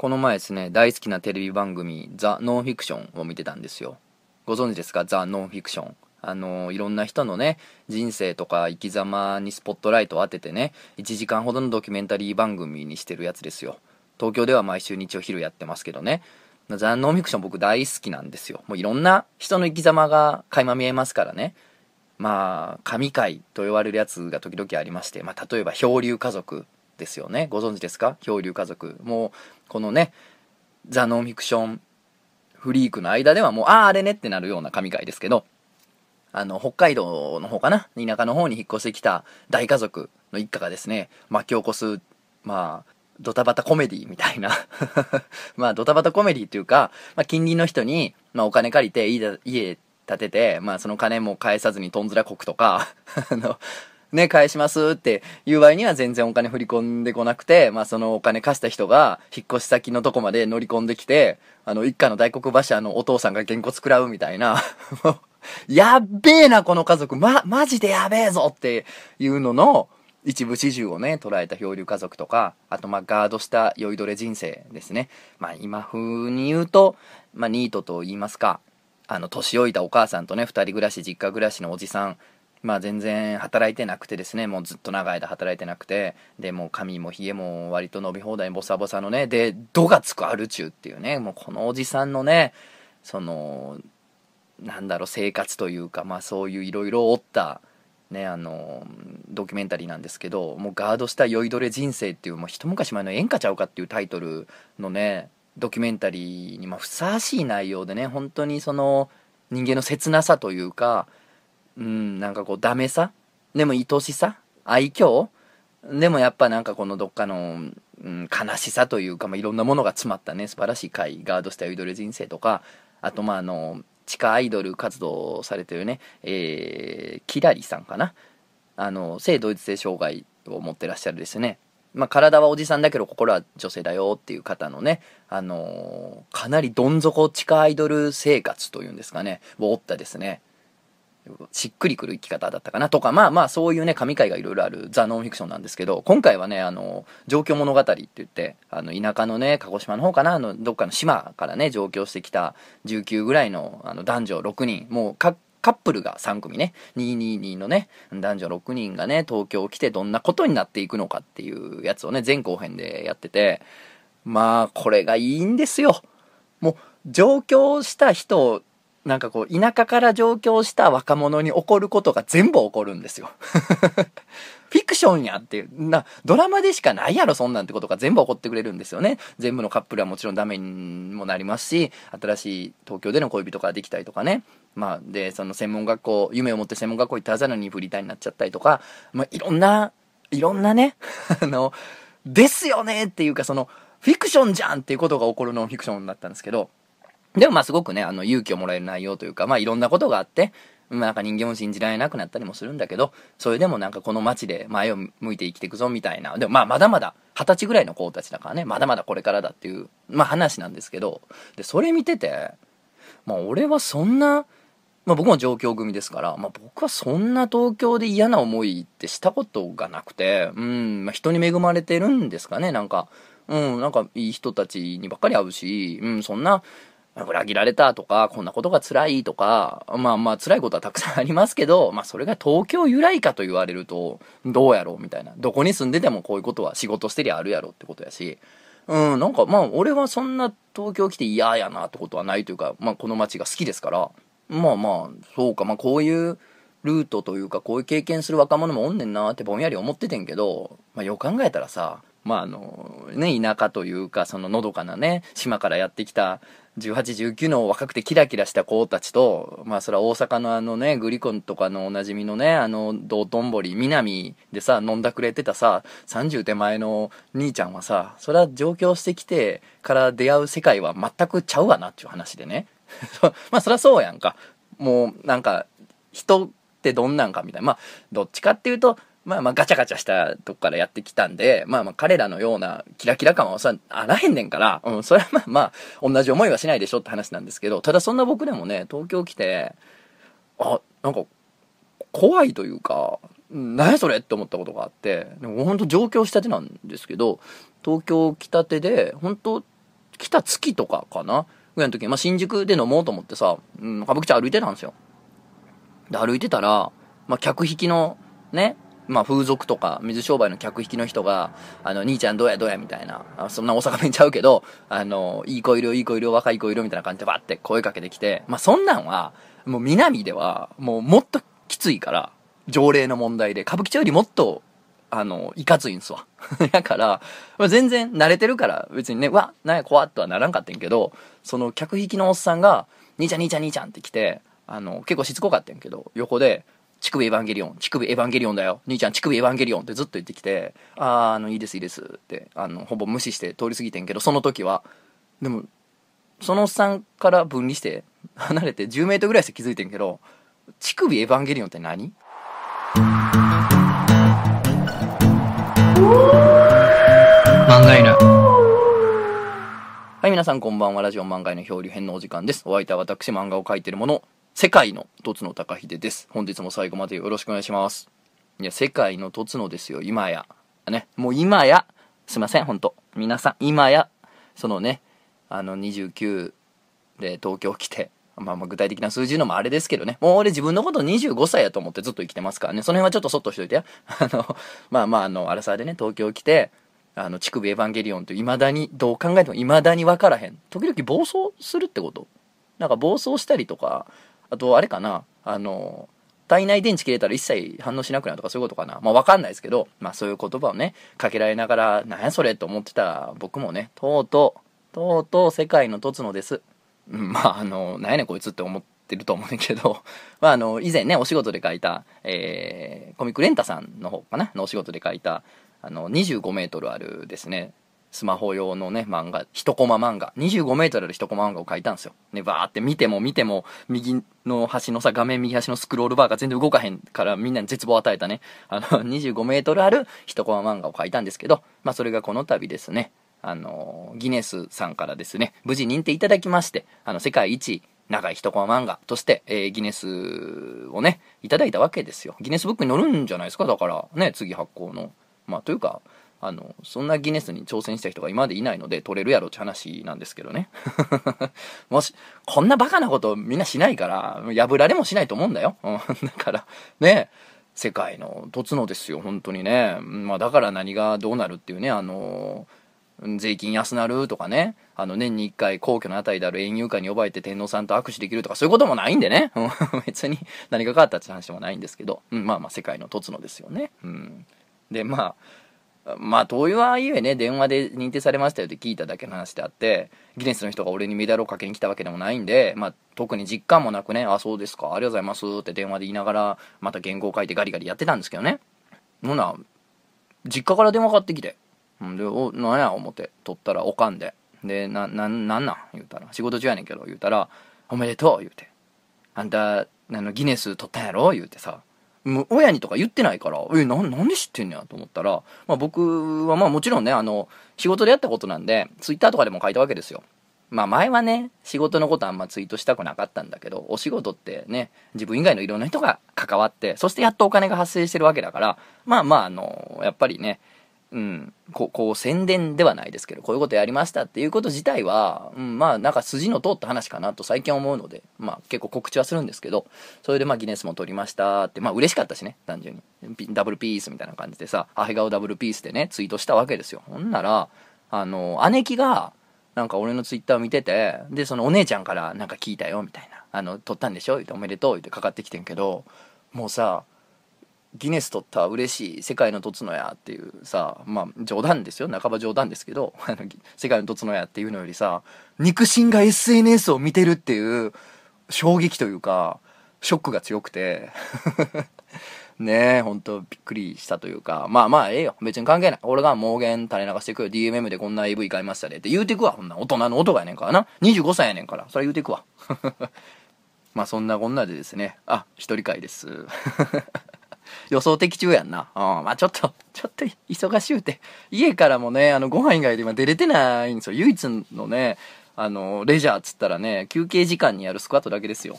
この前ですね、大好きなテレビ番組、ザ・ノンフィクションを見てたんですよ。ご存知ですか？ザ・ノンフィクション。あのいろんな人のね、人生とか生き様にスポットライトを当ててね、1時間ほどのドキュメンタリー番組にしてるやつですよ。東京では毎週日曜昼やってますけどね。ザ・ノンフィクション僕大好きなんですよ。もういろんな人の生き様が垣間見えますからね。まあ、神回と言われるやつが時々ありまして、まあ、例えば漂流家族ですよね。ご存知ですか？漂流家族。もう、このね、ザ・ノンフィクションフリークの間ではもう、ああ、あれねってなるような神回ですけど、あの、北海道の方かな？田舎の方に引っ越してきた大家族の一家がですね、巻き起こす、まあ、ドタバタコメディみたいな まあ、ドタバタコメディっていうか、まあ、近隣の人に、まあ、お金借りて家、建てて、まあ、その金も返さずにとんずらこくとか あの、ね、返しますっていう場合には全然お金振り込んでこなくて、まあそのお金貸した人が引っ越し先のとこまで乗り込んできて、あの一家の大黒柱のお父さんがげんこつ食らうみたいな、やっべえなこの家族、ま、マジでやべえぞっていうのの一部始終をね、捉えた漂流家族とか、あとまあガードした酔いどれ人生ですね。まあ今風に言うと、まあニートと言いますか、あの年老いたお母さんとね、二人暮らし、実家暮らしのおじさん、まあ全然働いてなくてですね、もうずっと長い間働いてなくて、で、もう髪も髭も割と伸び放題ボサボサのね、で、度がつくアルチューっていうね、もうこのおじさんのね、その、なんだろう、生活というか、まあそういういろいろおった、ね、あの、ドキュメンタリーなんですけど、もうガードした酔いどれ人生っていう、もう一昔前の演歌ちゃうかっていうタイトルのね、ドキュメンタリーにまふさわしい内容でね、本当にその人間の切なさというか、うん、なんかこうダメさ？でも愛しさ？愛嬌？でもやっぱなんかこのどっかの、うん、悲しさというか、まあ、いろんなものが詰まったね。素晴らしい回ガードしたアイドル人生とか。あとまああの地下アイドル活動されてるね、えー、キラリさんかな？あの性同一性障害を持ってらっしゃるですね。まあ、体はおじさんだけど心は女性だよっていう方のね、あのー、かなりどん底地下アイドル生活というんですかね、を負ったですね、しっくりくる生き方だったかなとか、まあまあそういうね、神回がいろいろあるザ・ノンフィクションなんですけど、今回はね、あの、状況物語って言って、あの、田舎のね、鹿児島の方かな、あの、どっかの島からね、上京してきた19ぐらいのあの男女6人、もうカップルが3組ね、222のね、男女6人がね、東京来てどんなことになっていくのかっていうやつをね、前後編でやってて、まあ、これがいいんですよ。もう、上京した人なんかこう、田舎から上京した若者に起こることが全部起こるんですよ。フィクションやっていう、な、ドラマでしかないやろ、そんなんってことが全部起こってくれるんですよね。全部のカップルはもちろんダメにもなりますし、新しい東京での恋人ができたりとかね。まあ、で、その専門学校、夢を持って専門学校行ったはずなのにフリーターになっちゃったりとか、まあ、いろんな、いろんなね、あの、ですよねっていうか、その、フィクションじゃんっていうことが起こるノンフィクションだったんですけど、でもまあすごくね、あの勇気をもらえる内容というか、まあいろんなことがあって、まなんか人間を信じられなくなったりもするんだけど、それでもなんかこの街で前を向いて生きていくぞみたいな。でもまあまだまだ二十歳ぐらいの子たちだからね、まだまだこれからだっていう、まあ話なんですけど、で、それ見てて、まあ俺はそんな、まあ僕も上京組ですから、まあ僕はそんな東京で嫌な思いってしたことがなくて、うん、まあ人に恵まれてるんですかね、なんか。うん、なんかいい人たちにばっかり会うし、うん、そんな、裏切られたとか、こんなことが辛いとか、まあまあ辛いことはたくさんありますけど、まあそれが東京由来かと言われると、どうやろうみたいな。どこに住んでてもこういうことは仕事してりゃあるやろってことやし、うん、なんかまあ俺はそんな東京来て嫌やなってことはないというか、まあこの街が好きですから、まあまあ、そうか、まあこういうルートというか、こういう経験する若者もおんねんなってぼんやり思っててんけど、まあよく考えたらさ、まああの、ね、田舎というか、そののどかなね、島からやってきた18、19の若くてキラキラした子たちと、まあそれは大阪のあのね、グリコンとかのおなじみのね、あの、道頓堀、南でさ、飲んだくれてたさ、30手前の兄ちゃんはさ、それは上京してきてから出会う世界は全くちゃうわなっていう話でね。まあそりゃそうやんか。もうなんか、人ってどんなんかみたいな。まあ、どっちかっていうと、まあまあガチャガチャしたとこからやってきたんで、まあまあ彼らのようなキラキラ感はさ、あらへんねんから、うん、それはまあまあ、同じ思いはしないでしょって話なんですけど、ただそんな僕でもね、東京来て、あ、なんか、怖いというか、何やそれって思ったことがあって、でも本当上京したてなんですけど、東京来たてで、本当来た月とかかなぐらいの時に、まあ、新宿で飲もうと思ってさ、うん、歌舞伎町歩いてたんですよ。で、歩いてたら、まあ、客引きの、ね、まあ、風俗とか水商売の客引きの人が、あの、兄ちゃんどうやどうやみたいな、そんな大阪弁ちゃうけど、あの、いい子いる、いい子いる、若い子いる、みたいな感じでバッて声かけてきて、まあ、そんなんは、もう南では、もうもっときついから、条例の問題で、歌舞伎町よりもっと、あの、いかついんすわ。だから、まあ、全然慣れてるから、別にね、わ、なんや怖っとはならんかったんけど、その客引きのおっさんが、兄ちゃん兄ちゃん兄ちゃんって来て、あの、結構しつこかったんけど、横で、乳首エヴァンゲリオン、乳首エヴァンゲリオンだよ。兄ちゃん乳首エヴァンゲリオンってずっと言ってきて、あー、あの、いいですいいですって、あの、ほぼ無視して通り過ぎてんけど、その時は、でも、そのおっさんから分離して、離れて10メートルぐらいして気づいてんけど、乳首エヴァンゲリオンって何？漫画犬はい、皆さんこんばんは。ラジオ漫画の漂流編のお時間です。お相手は私、漫画を描いているもの、世界のとつの高秀です。本日も最後までよろしくお願いします。いや、世界のとつのですよ、今や。ね、もう今や、すいません、ほんと。皆さん、今や、そのね、あの、29で東京来て、まあまあ具体的な数字のもあれですけどね。もう俺自分のこと25歳やと思ってずっと生きてますからね。その辺はちょっとそっとしといてや。あの、まあまああの、アラサーでね、東京来て、あの、乳首エヴァンゲリオンと未だに、どう考えても未だに分からへん。時々暴走するってことなんか暴走したりとか、あとあれかな、あの、体内電池切れたら一切反応しなくなるとかそういうことかな。まあわかんないですけど、まあそういう言葉をね、かけられながら、なんやそれと思ってた僕もね、とうとう、とうとう世界のとつのです。うん、まああの、なんやねんこいつって思ってると思うんけど、まああの、以前ね、お仕事で書いた、えー、コミックレンタさんの方かな、のお仕事で書いた、あの、25メートルあるですね、スマホ用のね、漫画、一コマ漫画、25メートルある一コマ漫画を書いたんですよ。ね、バーって見ても見ても、右の端のさ、画面右端のスクロールバーが全然動かへんからみんなに絶望を与えたね、あの、25メートルある一コマ漫画を書いたんですけど、まあそれがこの度ですね、あの、ギネスさんからですね、無事認定いただきまして、あの、世界一長い一コマ漫画として、えー、ギネスをね、いただいたわけですよ。ギネスブックに載るんじゃないですか、だから、ね、次発行の。まあ、というか、あの、そんなギネスに挑戦した人が今までいないので取れるやろって話なんですけどね。もし、こんなバカなことみんなしないから、破られもしないと思うんだよ。だから、ね、世界のとつのですよ、本当にね。まあ、だから何がどうなるっていうね、あの税金安なるとかね、あの年に1回皇居のあたりである園遊会に呼ばれて天皇さんと握手できるとかそういうこともないんでね。別に何が変わったって話もないんですけど、うん、まあまあ世界のとつのですよね。うん。で、まあ、まあ、灯油はいえね、電話で認定されましたよって聞いただけの話であって、ギネスの人が俺にメダルをかけに来たわけでもないんで、まあ、特に実感もなくね、あ、そうですか、ありがとうございますって電話で言いながら、また原稿書いてガリガリやってたんですけどね。ほな、実家から電話かかってきて、んで、お、なんや思って、取ったらおかんで。で、な、な、なんなん言うたら、仕事中やねんけど、言うたら、おめでとう言うて。あんた、あの、ギネス取ったんやろ言うてさ。もう親にとか言ってないから、え、な、なんで知ってんねやと思ったら、まあ僕はまあもちろんね、あの、仕事でやったことなんで、ツイッターとかでも書いたわけですよ。まあ前はね、仕事のことあんまツイートしたくなかったんだけど、お仕事ってね、自分以外のいろんな人が関わって、そしてやっとお金が発生してるわけだから、まあまああの、やっぱりね、うん、こうこう宣伝ではないですけどこういうことやりましたっていうこと自体は、うん、まあなんか筋の通った話かなと最近思うので、まあ、結構告知はするんですけどそれでまあギネスも取りましたってまあ嬉しかったしね単純に。ダブルピースみたいな感じでさアヘ顔ダブルピースでねツイートしたわけですよ。ほんならあの姉貴がなんか俺のツイッターを見ててでそのお姉ちゃんからなんか聞いたよみたいな。あの撮ったんでしょ？言っておめでとう言ってかかってきてんけどもうさギネス取った嬉しい世界のとつのやっていうさまあ冗談ですよ。半ば冗談ですけど 世界のとつのやっていうのよりさ肉親が SNS を見てるっていう衝撃というかショックが強くて。ねえほんとびっくりしたというか。まあまあええよ。別に関係ない。俺が盲言垂れ流してくよ DMM でこんな AV 買いましたね。って言うてくわ。ほんな大人の男やねんからな。25歳やねんから。それ言うてくわ。まあそんなこんなでですね。あ一人会です。予想的中やんな。うん。まあちょっと、ちょっと忙しゅうて。家からもね、あの、ご飯以外で今出れてないんですよ。唯一のね、あの、レジャーっつったらね、休憩時間にやるスクワットだけですよ。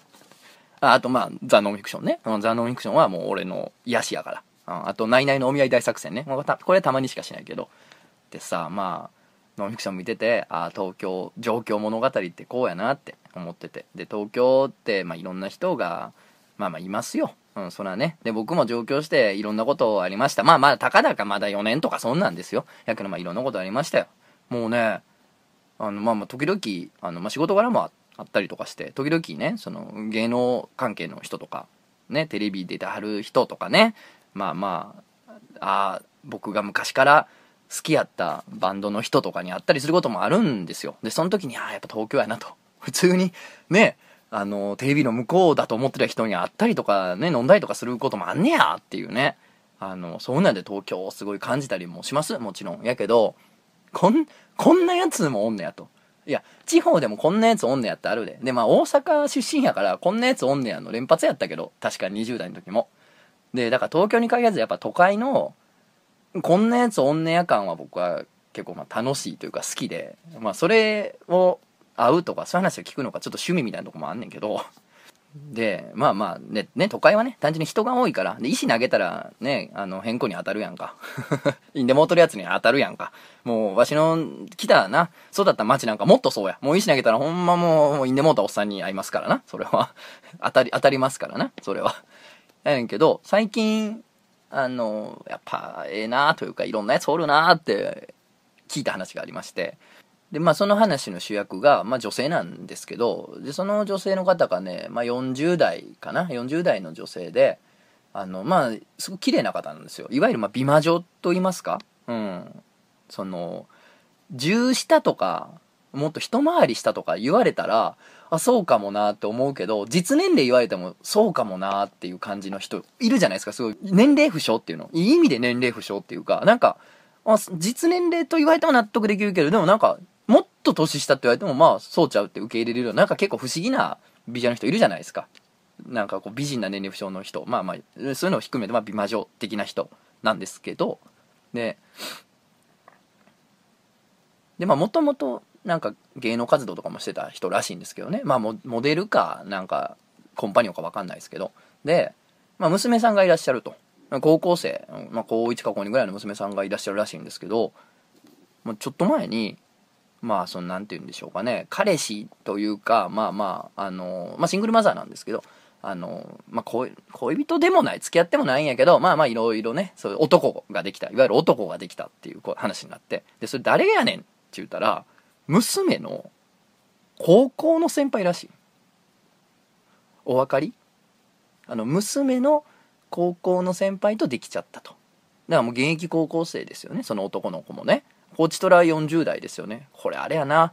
ああとまあ、ザ・ノンフィクションね。ザ・ノンフィクションはもう俺の癒しやから。あと、ナイナイのお見合い大作戦ね。これたまにしかしないけど。でさ、まあ、ノンフィクション見ててああ東京状況物語ってこうやなって思っててで東京って、まあ、いろんな人がまあまあいますようんそらね。で僕も上京していろんなことありました。まあまあたかだかまだ4年とかそんなんですよ。やけどまあいろんなことありましたよ。もうねあのまあまあ時々あの、まあ、仕事柄もあったりとかして時々ねその芸能関係の人とかねテレビ出てはる人とかねまあまああ僕が昔から好きやったバンドの人とかに会ったりすることもあるんですよ。でその時にああやっぱ東京やなと。普通にねあのテレビの向こうだと思ってた人に会ったりとかね飲んだりとかすることもあんねやっていうねあのそうなんで東京をすごい感じたりもしますもちろん。やけどこんこんなやつもおんねやと。いや地方でもこんなやつおんねやってあるで。でまあ大阪出身やからこんなやつおんねやの連発やったけど確か20代の時も。でだから東京に限らずやっぱ都会のこんなやつおんねや感は僕は結構まあ楽しいというか好きで、まあそれを会うとかそういう話を聞くのがちょっと趣味みたいなとこもあんねんけど、で、まあまあね、ね、都会はね、単純に人が多いから、で、石投げたらね、あの、変更に当たるやんか。インデモートるやつに当たるやんか。もう、わしの来たな、そうだった街なんかもっとそうや。もう石投げたらほんまもう、インデモータおっさんに会いますからな。それは。当たり、当たりますからな。それは。やねんけど、最近、あの、やっぱ、ええなというか、いろんなやつおるなって聞いた話がありまして、で、まあ、その話の主役が、まあ、女性なんですけど、で、その女性の方がね、まあ、40代かな、40代の女性で、あの、まあ、すごく綺麗な方なんですよ。いわゆる、まあ、美魔女と言いますか？うん。その、10下とか、もっと一回りしたとか言われたら、あ、そうかもなって思うけど、実年齢言われてもそうかもなっていう感じの人いるじゃないですか？すごい、年齢不詳っていうの。いい意味で年齢不詳っていうか、なんか、あ実年齢と言われても納得できるけど、でもなんか、と年下って言われても、まあ、そうちゃうって受け入れるような、なんか結構不思議な美女の人いるじゃないですか。なんかこう、美人な年齢不詳の人。まあまあ、そういうのを含めて、まあ、美魔女的な人なんですけど、で、で、まあ、もともと、なんか芸能活動とかもしてた人らしいんですけどね。まあ、モデルか、なんか、コンパニオンかわかんないですけど。で、まあ、娘さんがいらっしゃると。高校生、まあ、高1か高2ぐらいの娘さんがいらっしゃるらしいんですけど、まあ、ちょっと前に、まあ、その、なんて言うんでしょうかね、彼氏というか、まあまあ、あの、まあ、シングルマザーなんですけど、あの、まあ恋、恋人でもない、付き合ってもないんやけど、まあまあ、いろいろね、そういう男ができた、いわゆる男ができたっていう話になって、で、それ誰やねんって言ったら、娘の高校の先輩らしい。お分かり？あの、娘の高校の先輩とできちゃったと。だからもう現役高校生ですよね、その男の子もね。コーチトラ40代ですよね。これあれやな。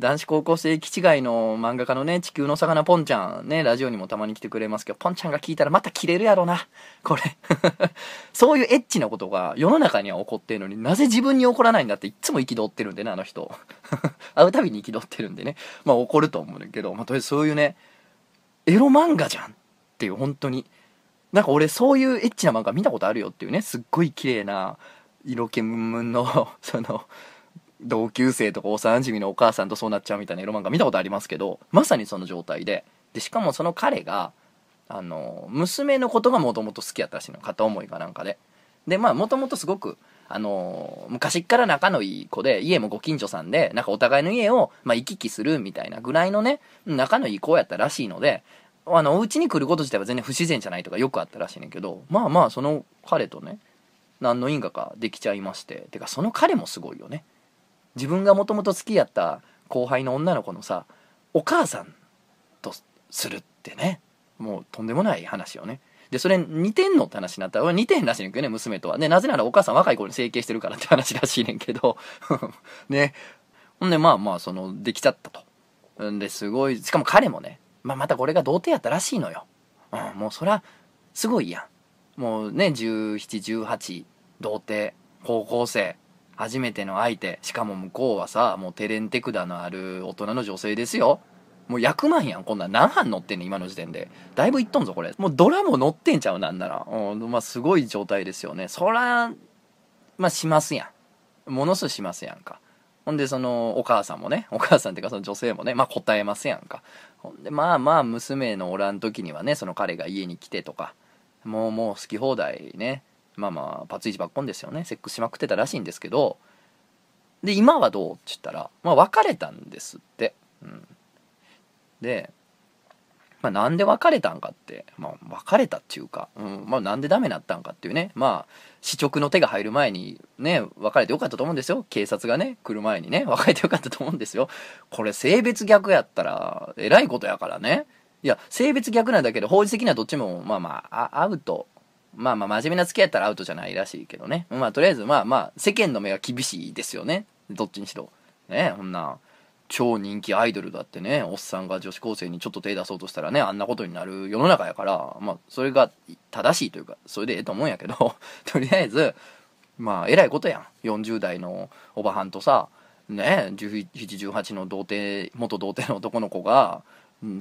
男子高校生気違いの漫画家のね、地球の魚ポンちゃんね、ラジオにもたまに来てくれますけど、ポンちゃんが聞いたらまた切れるやろな。これ そういうエッチなことが世の中には起こってるのになぜ自分に起こらないんだっていっつも憤ってるんでね、あの人。会うたびに憤ってるんでね。まあ怒ると思うんだけど、まあとりあえずそういうね、エロ漫画じゃんっていう本当に。なんか俺そういうエッチな漫画見たことあるよっていうね、すっごい綺麗な、色気ムンムンの その同級生とか幼馴染のお母さんとそうなっちゃうみたいなエロ漫画見たことありますけどまさにその状態ででしかもその彼があの娘のことがもともと好きやったらしいの片思いかなんかで。でまあもともとすごくあの昔から仲のいい子で家もご近所さんでなんかお互いの家を、まあ、行き来するみたいなぐらいのね仲のいい子やったらしいのであのお家に来ること自体は全然不自然じゃないとかよくあったらしいねんけどまあまあその彼とね何の因果かできちゃいまして。てかその彼もすごいよね。自分がもともと好きやった後輩の女の子のさお母さんとするってね。もうとんでもない話よね。でそれ似てんのって話になった。ら似てんらしいねんけどね娘とは。ねなぜならお母さん若い頃に整形してるからって話らしいねんけど。ね。ほんでまあまあそのできちゃったと。んですごいしかも彼もね、まあ、またこれが童貞やったらしいのよ、うん、もうそらすごいやん。もうね、17、18、童貞、高校生、初めての相手、しかも向こうはさ、もうテレンテクダのある大人の女性ですよ。もう100万やん、こんなん何班乗ってんねん、今の時点で。だいぶいっとんぞ、これ。もうドラも乗ってんちゃう、なんなら。うん、まあ、すごい状態ですよね。そら、まあ、しますやん。ものすごいしますやんか。ほんで、その、お母さんもね、お母さんっていうかその女性もね、まあ答えますやんか。ほんで、まあまあ、娘のおらん時にはね、その彼が家に来てとか、もうもう好き放題ね。まあまあパツイチばっこんですよね。セックスしまくってたらしいんですけど。で今はどうって言ったら、まあ、別れたんですって、うん、で、まあ、なんで別れたんかって、まあ、別れたっていうか、うん。まあ、なんでダメになったんかっていうね。まあ試直の手が入る前にね別れてよかったと思うんですよ。警察がね来る前にね別れてよかったと思うんですよ。これ性別逆やったらえらいことやからね。いや性別逆なんだけど法律的にはどっちもまあまあアウト。まあまあ真面目な付き合いやったらアウトじゃないらしいけどね。まあとりあえずまあまあ世間の目は厳しいですよね。どっちにしろ。ねこんな超人気アイドルだってねおっさんが女子高生にちょっと手出そうとしたらねあんなことになる世の中やからまあそれが正しいというかそれでええと思うんやけど とりあえずまあえらいことやん。40代のおばはんとさね1718の童貞元童貞の男の子が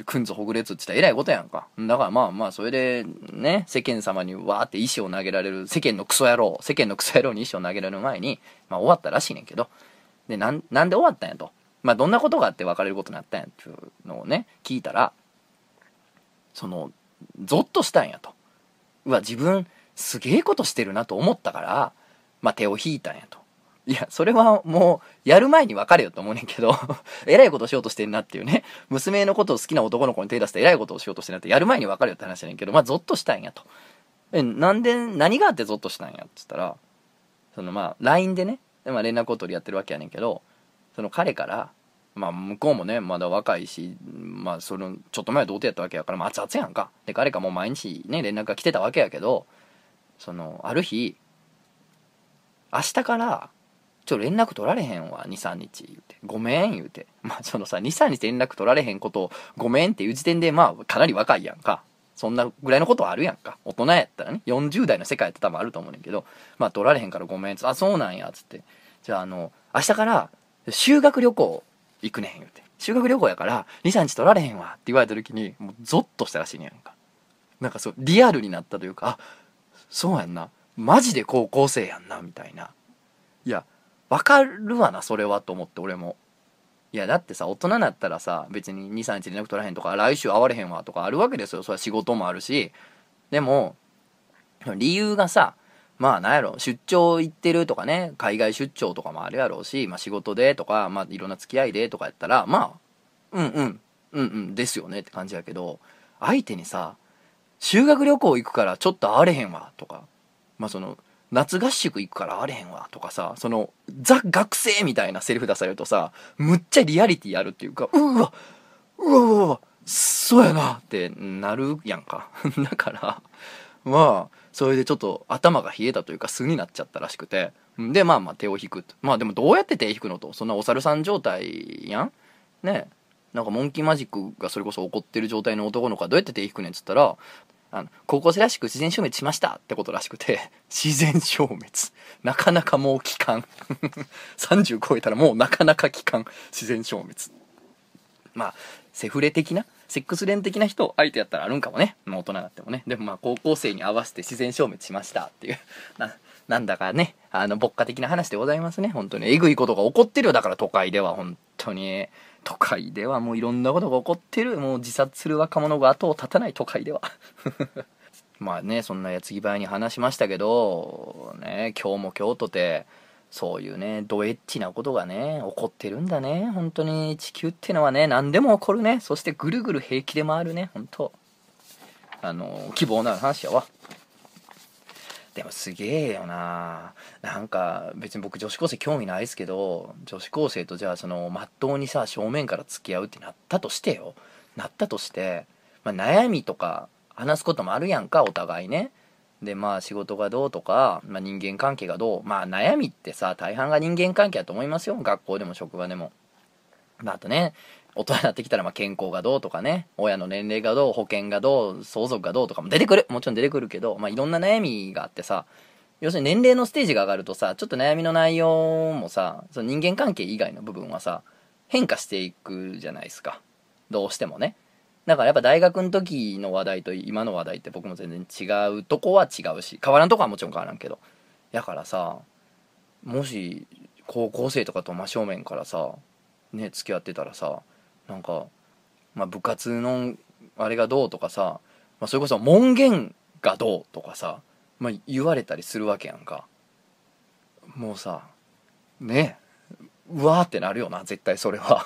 くんずほぐれつって言ったらえらいことやんか。だからまあまあそれでね世間様にわーって石を投げられる世間のクソ野郎世間のクソ野郎に石を投げられる前に、まあ、終わったらしいねんけど。でなんなんで終わったんやと。まあどんなことがあって別れることになったんやっていうのをね聞いたらそのゾッとしたんやと。うわ自分すげえことしてるなと思ったからまあ手を引いたんやと。いやそれはもうやる前に別れよと思うねんけど えらいことしようとしてんなっていうね。娘のことを好きな男の子に手出してえらいことをしようとしてんなってやる前に別れよって話やねんけどまあゾッとしたんやと。えなんで何があってゾッとしたんやっつったらそのまあ LINE でね、まあ、連絡を取りやってるわけやねんけどその彼からまあ向こうもねまだ若いしまあそのちょっと前は童貞やったわけやから、まあ、熱々やんか。で彼かもう毎日ね連絡が来てたわけやけどそのある日明日からちょ連絡取られへんわ23日。言うて。ごめん言うて。まあそのさ23日連絡取られへんことをごめんっていう時点でまあかなり若いやんか。そんなぐらいのことはあるやんか。大人やったらね。40代の世界って多分あると思うねんけど。まあ取られへんからごめん。っつってあそうなんや。っつって。じゃああの明日から修学旅行行くねん。言うて。修学旅行やから23日取られへんわ。って言われた時にもうゾッとしたらしいねやんか。なんかそうリアルになったというかあそうやんな。マジで高校生やんなみたいな。いやわかるわなそれはと思って俺も。いやだってさ大人になったらさ別に23日連絡取らへんとか来週会われへんわとかあるわけですよ。それは仕事もあるし。でも理由がさまあなんやろ出張行ってるとかね海外出張とかもあるやろうし、まあ、仕事でとか、まあ、いろんな付き合いでとかやったらまあうんうんうんうんですよねって感じやけど相手にさ修学旅行行くからちょっと会われへんわとかまあその夏合宿行くから会われへんわとかさそのザ学生みたいなセリフ出されるとさむっちゃリアリティあるっていうかうわうわうわうわそうやなってなるやんか。だからまあそれでちょっと頭が冷えたというか素になっちゃったらしくて。でまあまあ手を引くまあでもどうやって手引くのと。そんなお猿さん状態やん？ねなんかモンキーマジックがそれこそ起こってる状態の男の子はどうやって手引くねんっつったらあの高校生らしく自然消滅しましたってことらしくて 自然消滅。なかなかもう期間30超えたらもうなかなか期間自然消滅。まあセフレ的なセックスレン的な人相手やったらあるんかもね、まあ、大人になってもね。でもまあ高校生に合わせて自然消滅しましたっていう。ななんだかねあの牧歌的な話でございますね。本当に。えぐいことが起こってるよ。だから都会では本当に。都会ではもういろんなことが起こってるもう自殺する若者が後を絶たない都会では。まあねそんな矢継ぎ早に話しましたけどね今日も今日とてそういうねドエッチなことがね起こってるんだね。本当に地球ってのはね何でも起こるね。そしてぐるぐる平気で回るね。本当。あの希望のある話やわ。でもすげえよな。なんか別に僕女子高生興味ないですけど女子高生とじゃあそのまっとうにさ正面から付き合うってなったとしてよ。なったとして、まあ、悩みとか話すこともあるやんかお互いね。でまあ仕事がどうとか、まあ、人間関係がどう。まあ悩みってさ大半が人間関係だと思いますよ。学校でも職場でも。まああとね大人になってきたらまあ健康がどうとかね親の年齢がどう保険がどう相続がどうとかも出てくる。もちろん出てくるけど、まあ、いろんな悩みがあってさ要するに年齢のステージが上がるとさちょっと悩みの内容もさその人間関係以外の部分はさ変化していくじゃないですか。どうしてもね。だからやっぱ大学の時の話題と今の話題って僕も全然違うとこは違うし変わらんとこはもちろん変わらんけど。やからさもし高校生とかと真正面からさね付き合ってたらさなんか、まあ、部活のあれがどうとかさ、まあ、それこそ門限がどうとかさ、まあ、言われたりするわけやんか。もうさねうわーってなるよな絶対それは。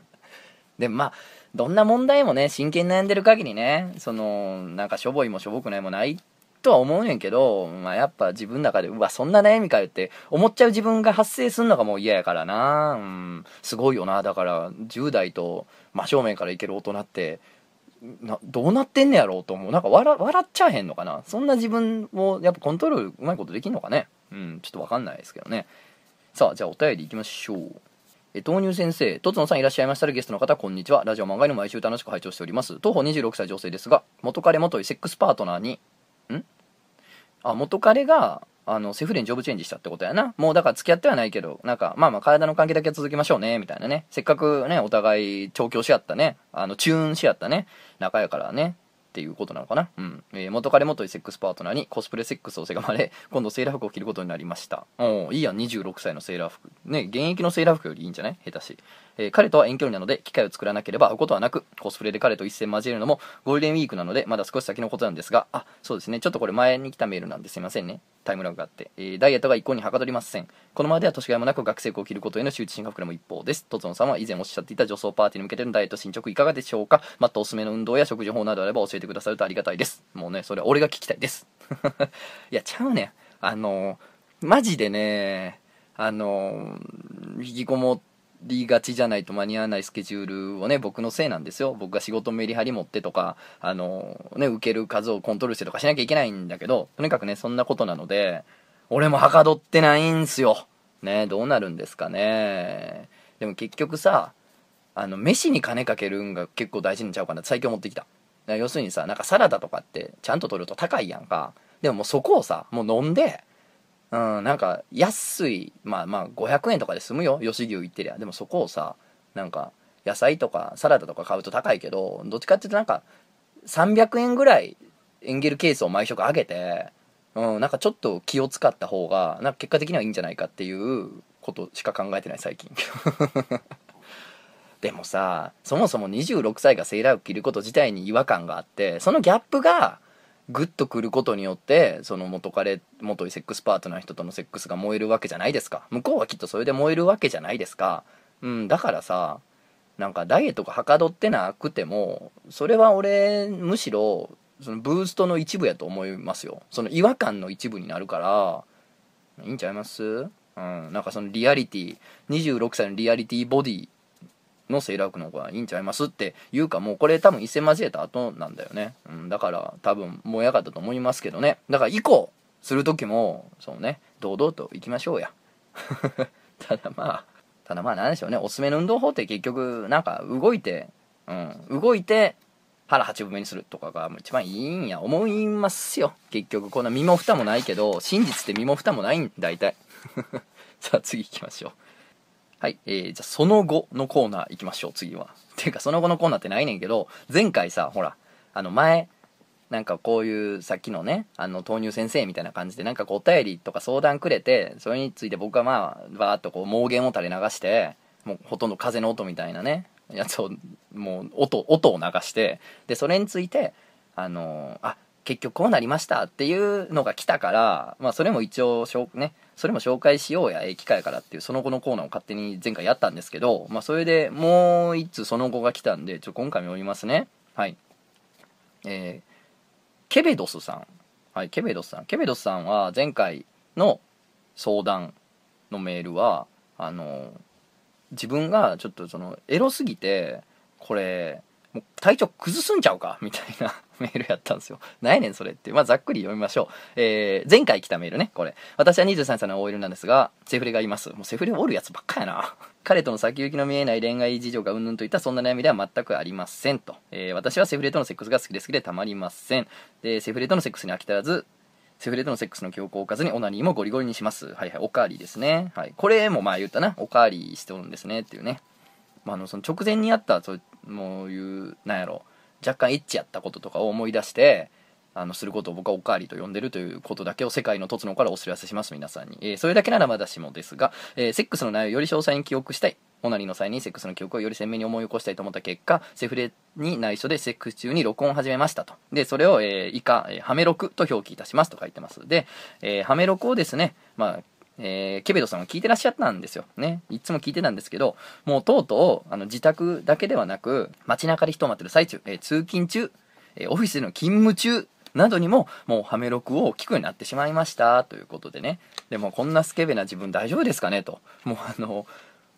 でまあどんな問題もね真剣に悩んでる限りねそのなんかしょぼいもしょぼくないもないとは思うねんけど、まあ、やっぱ自分の中でうわそんな悩みかよって思っちゃう自分が発生するのがもう嫌やからな。うんすごいよな。だから10代と真正面からいける大人ってなどうなってんねやろうと思う。なんか笑っちゃえへんのかな。そんな自分をやっぱコントロールうまいことできんのかね。うんちょっとわかんないですけどね。さあじゃあお便りいきましょう。え豆乳先生、とつのさんいらっしゃいましたらゲストの方、こんにちは。ラジオ漫画の毎週楽しく拝聴しております。当方26歳女性ですが、元彼元いセックスパートナーに、ん？あ、元彼が、あの、セフレにジョブチェンジしたってことやな。もうだから付き合ってはないけど、なんか、まあまあ体の関係だけは続けましょうね、みたいなね。せっかくね、お互い調教し合ったね、あの、チューンし合ったね、仲やからね、っていうことなのかな。うん。えー、元彼元いセックスパートナーにコスプレセックスをせがまれ、今度セーラー服を着ることになりました。おいいやん、26歳のセーラー服。ね、現役のセーラー服よりいいんじゃない？下手し。えー、彼とは遠距離なので、機会を作らなければ会うことはなく、コスプレで彼と一戦交えるのもゴールデンウィークなので、まだ少し先のことなんですが、あ、そうですね。ちょっとこれ前に来たメールなんですいませんね。タイムラグがあって、えー、ダイエットが一向にはかどりません。このままでは年がいもなく学生服を着ることへの周知進学でも一方です。とつのさんは以前おっしゃっていた女装パーティーに向けてのダイエット進捗いかがでしょうかまたおすすめの運動や食事法などあれば教えてくださるとありがたいです。もうね、それは俺が聞きたいです。いや、ちゃうねん。あのマジでね、あの引きこもってりがちじゃないと間に合わないスケジュールをね、僕のせいなんですよ。僕が仕事メリハリ持ってとか、あのね、受ける数をコントロールしてとかしなきゃいけないんだけど、とにかくね、そんなことなので、俺もはかどってないんすよ。ね、どうなるんですかね。でも結局さ、あの、飯に金かけるんが結構大事にちゃうかなって最近思ってきた。要するにさ、なんかサラダとかってちゃんと取ると高いやんか。でももうそこをさ、もう飲んで、うん、なんか安い、まあまあ500円とかで済むよ。吉牛行ってりゃ。でもそこをさ、なんか野菜とかサラダとか買うと高いけど、どっちかっていうとなんか300円ぐらいエンゲルケースを毎食あげて、うん、なんかちょっと気を使った方が、なんか結果的にはいいんじゃないかっていうことしか考えてない最近。でもさ、そもそも26歳がセーラー服着ること自体に違和感があって、そのギャップが、グッとくることによってその元彼元セックスパートナー人とのセックスが燃えるわけじゃないですか。向こうはきっとそれで燃えるわけじゃないですか。うんだからさなんかダイエットがはかどってなくてもそれは俺むしろそのブーストの一部やと思いますよ。その違和感の一部になるからいいんちゃいます？うんなんかそのリアリティ26歳のリアリティボディのセーラー服の方がいいんちゃいます？っていうかもうこれ多分一戦交えた後なんだよね、うん、だから多分もうやかったと思いますけどね。だから以降する時もそうね。堂々と行きましょうや。ただまあただまあ何でしょうね。おすすめの運動法って結局なんか動いてうん動いて腹八分目にするとかが一番いいんや思いますよ。結局こんな身も蓋もないけど真実って身も蓋もないん大体 さあ次行きましょう。はい。えー、じゃその後のコーナー行きましょう、次は。ていうか、その後のコーナーってないねんけど、前回さ、ほら、あの前、なんかこういうさっきのね、あの豆乳先生みたいな感じでなんかこうお便りとか相談くれて、それについて僕はまあ、バーっとこう盲言を垂れ流して、もうほとんど風の音みたいなね、やつを、もう音、音を流して、で、それについて、あの、あ、結局こうなりましたっていうのが来たから、まあそれも一応、ね、それも紹介しようや、ええ機会からっていう、その後のコーナーを勝手に前回やったんですけど、まあ、それでもう一つその後が来たんで、ちょ、今回も読みますね。はい。えー、ケベドスさん。はい、ケベドスさん。ケベドスさんは前回の相談のメールは、あの、自分がちょっとその、エロすぎて、これ、もう体調崩すんちゃうか？みたいな メールやったんですよ。何やねんそれって。まあ、ざっくり読みましょう。えー、前回来たメールね、これ。私は23歳の OL なんですが、セフレがいます。もうセフレおるやつばっかやな。彼との先行きの見えない恋愛事情がうんぬんといったそんな悩みでは全くありませんと。えー、私はセフレとのセックスが好きで好きでたまりません。で、セフレとのセックスに飽き足らず、セフレとのセックスの記憶を置かずにオナニーもゴリゴリにします。はいはい、おかわりですね。はい。これもまあ言ったな。おかわりしておるんですねっていうね。まあ、あの、その直前にあった、そうもういう、なんやろ。若干エッチやったこととかを思い出してあのすることを僕はおかわりと呼んでるということだけを世界のとつのからお知らせします皆さんに、えー、それだけならまだしもですが、えー、セックスの内容をより詳細に記憶したいオナニーの際にセックスの記憶をより鮮明に思い起こしたいと思った結果セフレに内緒でセックス中に録音を始めましたと。でそれを、えー、以下、えー、ハメ録と表記いたしますと書いてます。で、えー、ハメ録をですねまあえー、ケベドさんは聞いてらっしゃったんですよ。ね。いつも聞いてたんですけど、もうとうとう、あの、自宅だけではなく、街中で人を待ってる最中、えー、通勤中、えー、オフィスでの勤務中、などにも、もうハメ録を聞くようになってしまいました、ということでね。でも、こんなスケベな自分大丈夫ですかね？と。もうあの、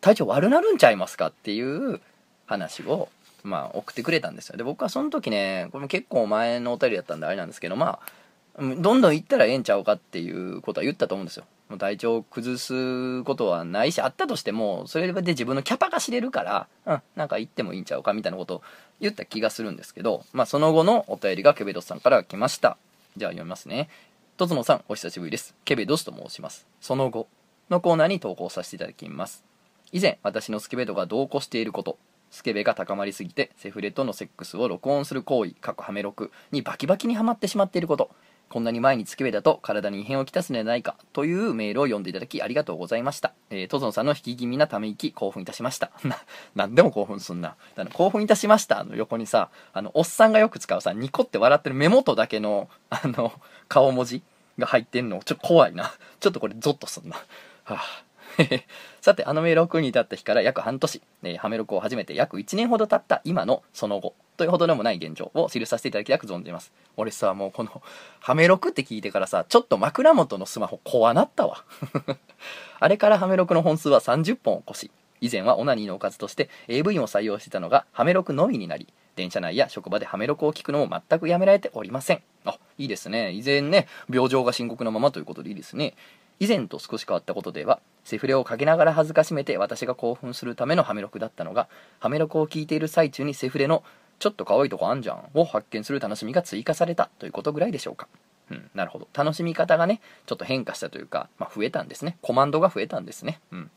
体調悪なるんちゃいますかっていう話を、まあ、送ってくれたんですよ。で、僕はその時ね、これも結構前のお便りだったんであれなんですけど、まあ、どんどん行ったらええんちゃうかっていうことは言ったと思うんですよ。もう体調を崩すことはないし、あったとしても、それで自分のキャパが知れるから、うん、なんか行ってもいいんちゃうかみたいなことを言った気がするんですけど、まあその後のお便りがケベドスさんから来ました。じゃあ読みますね。とつのさん、お久しぶりです。ケベドスと申します。その後のコーナーに投稿させていただきます。以前、私のスケベ度が同行していること、スケベが高まりすぎてセフレとのセックスを録音する行為過去ハメ録にバキバキにはまってしまっていることこんなに毎日スケベだと体に異変をきたすのではないかというメールを読んでいただきありがとうございました。えー、トゾンさんの引き気味なため息興奮いたしました。な、なんでも興奮すんな。だ興奮いたしましたの横にさ、あの、おっさんがよく使うさ、ニコって笑ってる目元だけの、あの、顔文字が入ってんの、ちょっと怖いな。ちょっとこれゾッとすんな。はあ さて、あのメールを送るに至った日から約半年、えー、ハメ録を始めて約1年ほど経った今のその後というほどでもない現状を記させていただきたく存じます。俺さ、もうこの、ハメ録って聞いてからさ、ちょっと枕元のスマホ怖なったわ。あれからハメ録の本数は30本を超し、以前はオナニーのおかずとして AV も採用してたのがハメ録のみになり、電車内や職場でハメ録を聞くのも全くやめられておりません。あ、いいですね。以前ね、病状が深刻なままということでいいですね。以前と少し変わったことではセフレをかけながら恥ずかしめて私が興奮するためのハメ録だったのがハメ録を聞いている最中にセフレのちょっと可愛いとこあんじゃんを発見する楽しみが追加されたということぐらいでしょうか。うん、なるほど。楽しみ方がね、ちょっと変化したというか、まあ、増えたんですね。コマンドが増えたんですね。うん。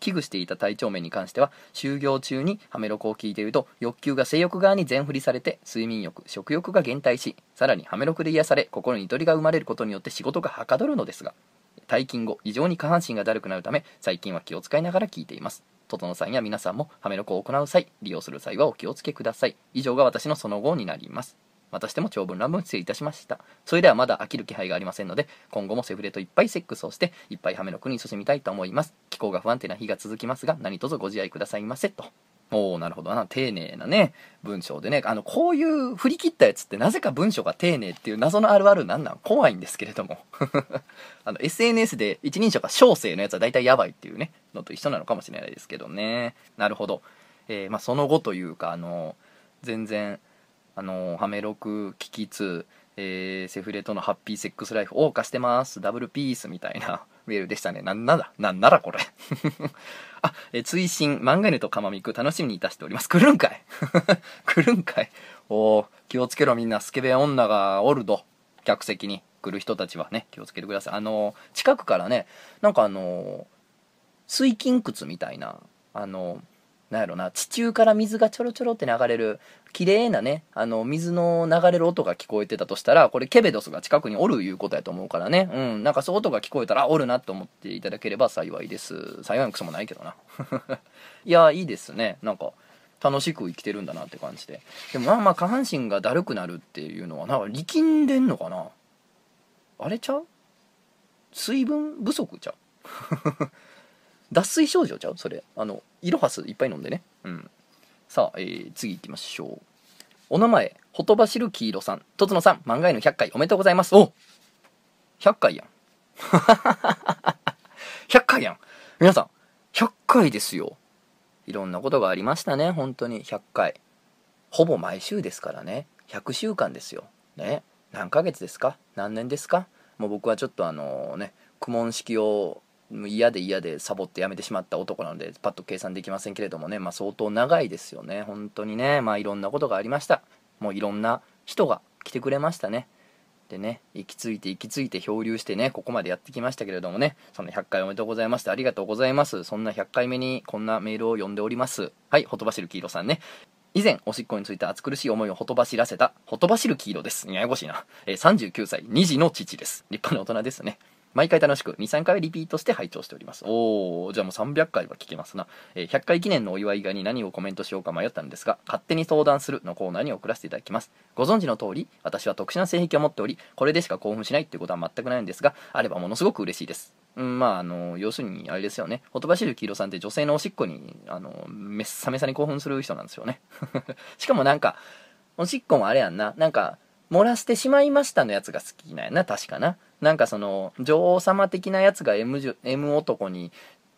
危惧していた体調面に関しては、就業中にハメ録を聞いていると、欲求が性欲側に全振りされて、睡眠欲、食欲が減退し、さらにハメ録で癒され、心にゆとりが生まれることによって仕事がはかどるのですが、退勤後異常に下半身がだるくなるため最近は気を使いながら聞いています整さんや皆さんもハメロコを行う際利用する際はお気をつけください。以上が私のその後になります。またしても長文乱文失礼いたしました。それではまだ飽きる気配がありませんので今後もセフレといっぱいセックスをしていっぱいハメの国に進みたいと思います気候が不安定な日が続きますが何卒ご自愛くださいませとおおなるほどな。丁寧なね、文章でね。あの、こういう振り切ったやつってなぜか文章が丁寧っていう謎のあるあるなんなん？怖いんですけれども。あの、SNS で一人称が小生のやつは大体やばいっていうね、のと一緒なのかもしれないですけどね。なるほど。えー、まあ、その後というか、あの、全然、あの、ハメロク聞きつ、えー、セフレとのハッピーセックスライフ謳歌してます。ダブルピースみたいなメールでしたね。なんなだなんならこれ あ、え追伸、漫画犬とかまみく楽しみにいたしております。来るんかい 来るんかいお気をつけろみんな、スケベ女がおるど。客席に来る人たちはね、気をつけてください。あの近くからね、なんかあの水筋窟みたいな、あのなんやろな、地中から水がちょろちょろって流れる、綺麗なね、あの、水の流れる音が聞こえてたとしたら、これケベドスが近くにおるいうことやと思うからね。うん、なんかそう音が聞こえたら、おるなと思っていただければ幸いです。幸いのクソもないけどな。いや、いいですね。なんか、楽しく生きてるんだなって感じで。でもまあまあ下半身がだるくなるっていうのは、なんか力んでんのかな？あれちゃう？水分不足ちゃう？脱水症状ちゃう？それ。あのイロハスいっぱい飲んでね。うん。さあ、えー、次行きましょう。お名前ほとばしる黄色さん。とつのさん漫画への100回おめでとうございます。お100回やん。100回やん。皆さん100回ですよ。いろんなことがありましたね本当に。100回。ほぼ毎週ですからね。100週間ですよ。ね。何ヶ月ですか？何年ですか？もう僕はちょっとあのね苦悶式を嫌で嫌でサボってやめてしまった男なのでパッと計算できませんけれどもね、まあ、相当長いですよね。本当にね。まあいろんなことがありました。もういろんな人が来てくれましたね。でね行き着いて行き着いて漂流してねここまでやってきましたけれどもね。その100回おめでとうございましてありがとうございます。そんな100回目にこんなメールを読んでおります。はいほとばしる黄色さんね。以前おしっこについて暑苦しい思いをほとばしらせたほとばしる黄色です。ややこしいな、えー、39歳2児の父です。立派な大人ですね。毎回楽しく2、3回はリピートして拝聴しております。おー、じゃあもう300回は聞けますな。えー、100回記念のお祝い以外に何をコメントしようか迷ったんですが、勝手に相談するのコーナーに送らせていただきます。ご存知の通り、私は特殊な性癖を持っており、これでしか興奮しないっていうことは全くないんですが、あればものすごく嬉しいです。うん、まあ、あの、要するに、あれですよね。ほとばしる黄色さんって女性のおしっこに、あの、めっさめさに興奮する人なんですよね。しかもなんか、おしっこもあれやんな。なんか、漏らしてしまいましたのやつが好きなんやな、確かな。なんかその、女王様的なやつが M, M 男に、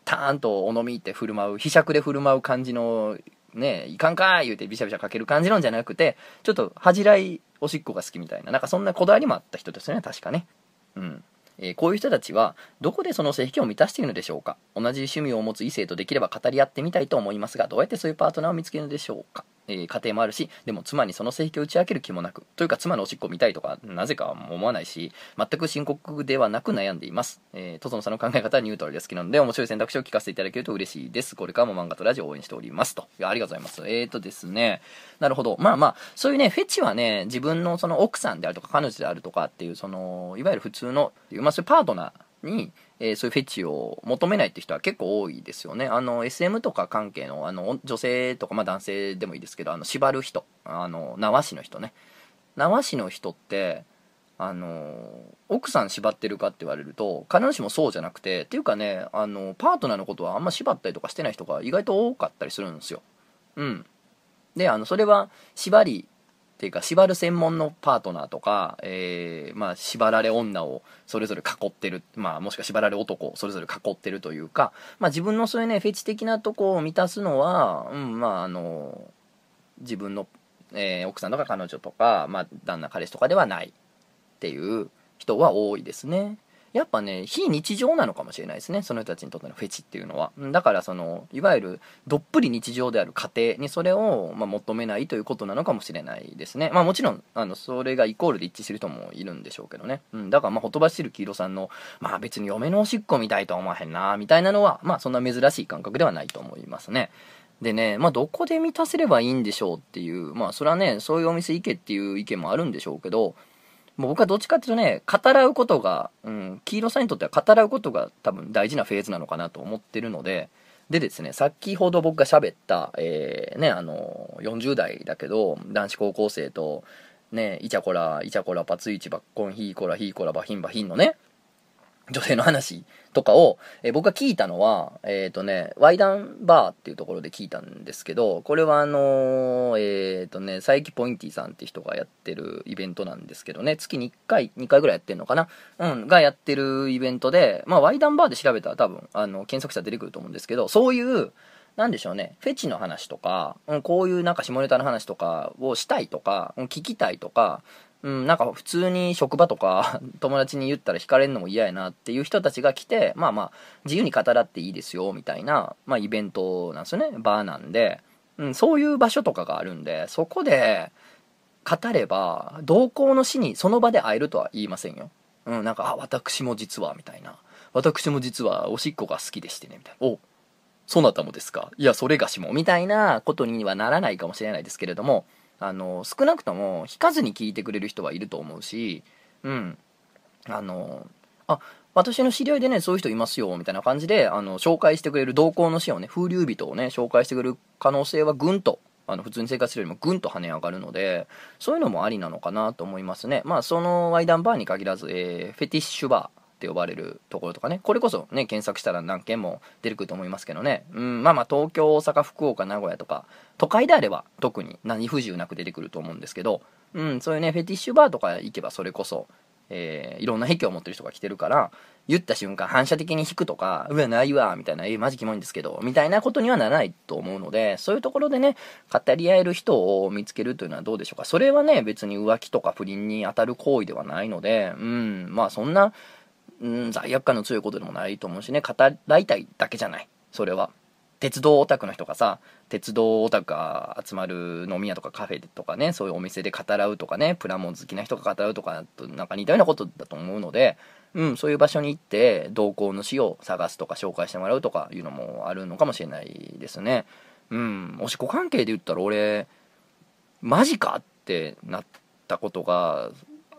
ターンとお飲みって振る舞う、ひしゃくで振る舞う感じの、ね、いかんかー言うてビシャビシャかける感じのんじゃなくて、ちょっと恥じらいおしっこが好きみたいな、なんかそんなこだわりもあった人ですよね、確かね。うん。えー、こういう人たちはどこでその性癖を満たしているのでしょうか同じ趣味を持つ異性とできれば語り合ってみたいと思いますがどうやってそういうパートナーを見つけるのでしょうかえー、家庭もあるしでも妻にその性癖を打ち明ける気もなくというか妻のおしっこを見たいとかなぜか思わないし全く深刻ではなく悩んでいます、えー、トゾノさんの考え方はニュートラルで好きなので面白い選択肢を聞かせていただけると嬉しいです。これからも漫画とラジオを応援しております。と。いやありがとうございます。えーとですね。なるほど。まあまあそういうねフェチはね自分のその奥さんであるとか彼女であるとかっていうそのいわゆる普通の、まあ、そういうパートナーにえー、そういうフェチを求めないって人は結構多いですよね。あの、SM とか関係の、あの、女性とか、まあ男性でもいいですけど、あの、縛る人、あの、縄師の人ね。縄師の人って、あの、奥さん縛ってるかって言われると、必ずしもそうじゃなくて、っていうかね、あの、パートナーのことはあんま縛ったりとかしてない人が意外と多かったりするんですよ。うん。で、あの、それは縛りていうか縛る専門のパートナーとか、えー、まあ、縛られ女をそれぞれ囲ってる、まあ、もしくは縛られ男をそれぞれ囲ってるというか、まあ、自分のそういうねフェチ的なとこを満たすのは、うんまあ、あの自分の、えー、奥さんとか彼女とか、まあ、旦那彼氏とかではないっていう人は多いですね。やっぱね、非日常なのかもしれないですね。その人たちにとってのフェチっていうのは。だから、その、いわゆる、どっぷり日常である家庭にそれを、まあ、求めないということなのかもしれないですね。まあ、もちろん、あの、それがイコールで一致する人もいるんでしょうけどね。うん。だから、まあ、ほとばしる黄色さんの、まあ、別に嫁のおしっこみたいとは思わへんな、みたいなのは、まあ、そんな珍しい感覚ではないと思いますね。でね、まあ、どこで満たせればいいんでしょうっていう、まあ、それはね、そういうお店行けっていう意見もあるんでしょうけど、もう僕はどっちかっていうとね、語らうことが、うん、黄色さんにとっては語らうことが多分大事なフェーズなのかなと思ってるので、でですね、先ほど僕が喋った、えー、ね、あの、40代だけど、男子高校生と、ね、イチャコラ、イチャコラ、パツイチ、バッコン、ヒーコラ、ヒーコラ、バヒンバヒンのね、女性の話とかを、え僕が聞いたのは、えっ、ー、とね、ワイダンバーっていうところで聞いたんですけど、これはあのー、えっ、とね、佐伯ポインティさんって人がやってるイベントなんですけどね、月に1回、2回ぐらいやってんのかな？うん、がやってるイベントで、まあ、ワイダンバーで調べたら多分、あの、検索者出てくると思うんですけど、そういう、なんでしょうね、フェチの話とか、うん、こういうなんか下ネタの話とかをしたいとか、うん、聞きたいとか、うん、なんか普通に職場とか 友達に言ったら惹かれるのも嫌やなっていう人たちが来て、まあまあ自由に語らっていいですよみたいな、まあイベントなんですよね、バーなんで、うん、そういう場所とかがあるんで、そこで語れば同行の死にその場で会えるとは言いませんよ。うん、なんか、あ、私も実はみたいな。私も実はおしっこが好きでしてね、みたいな。お、そなたもですかいや、それがしも。みたいなことにはならないかもしれないですけれども、あの、少なくとも引かずに聞いてくれる人はいると思うし、うん。あの、あ、私の知り合いでね、そういう人いますよ、みたいな感じで、あの、紹介してくれる同行の死をね、風流人をね、紹介してくれる可能性はぐんと、あの、普通に生活するよりもぐんと跳ね上がるので、そういうのもありなのかなと思いますね。まあ、そのワイダンバーに限らず、えー、フェティッシュバー、って呼ばれるところとかね、これこそね、検索したら何件も出てくると思いますけどね、うん、まあまあ東京、大阪、福岡、名古屋とか、都会であれば特に何不自由なく出てくると思うんですけど、うん、そういうね、フェティッシュバーとか行けばそれこそ、えー、いろんな癖を持ってる人が来てるから、言った瞬間反射的に引くとか、うわ、ないわ、みたいな、えー、マジキモいんですけど、みたいなことにはならないと思うので、そういうところでね、語り合える人を見つけるというのはどうでしょうか。それはね、別に浮気とか不倫に当たる行為ではないので、うん、まあそんな、うん、罪悪感の強いことでもないと思うしね、語らいたいだけじゃない。それは。鉄道オタクの人がさ、鉄道オタクが集まる飲み屋とかカフェとかね、そういうお店で語らうとかね、プラモ好きな人が語らうとかとなんか似たようなことだと思うので、うん、そういう場所に行って同行の死を探すとか紹介してもらうとかいうのもあるのかもしれないですね。うん、おしっこ関係で言ったら俺、マジかってなったことが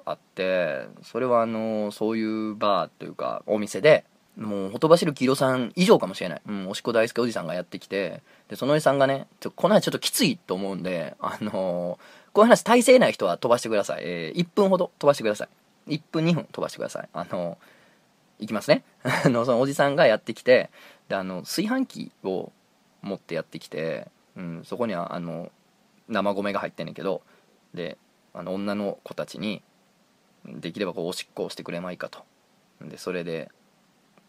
あってそれはあのそういうバーというかお店でもうほとばしる黄色さん以上かもしれない、うん、おしっこ大好きおじさんがやってきてでそのおじさんがねちょこの話ちょっときついと思うんであのー、こういう話体勢ない人は飛ばしてください、えー、1分ほど飛ばしてください。1分2分飛ばしてください。あのいきますね。あのそのおじさんがやってきてであの炊飯器を持ってやってきて、うん、そこにはあの生米が入ってんねんけどであの女の子たちにできればこうおしっこをしてくれまいかと。でそれで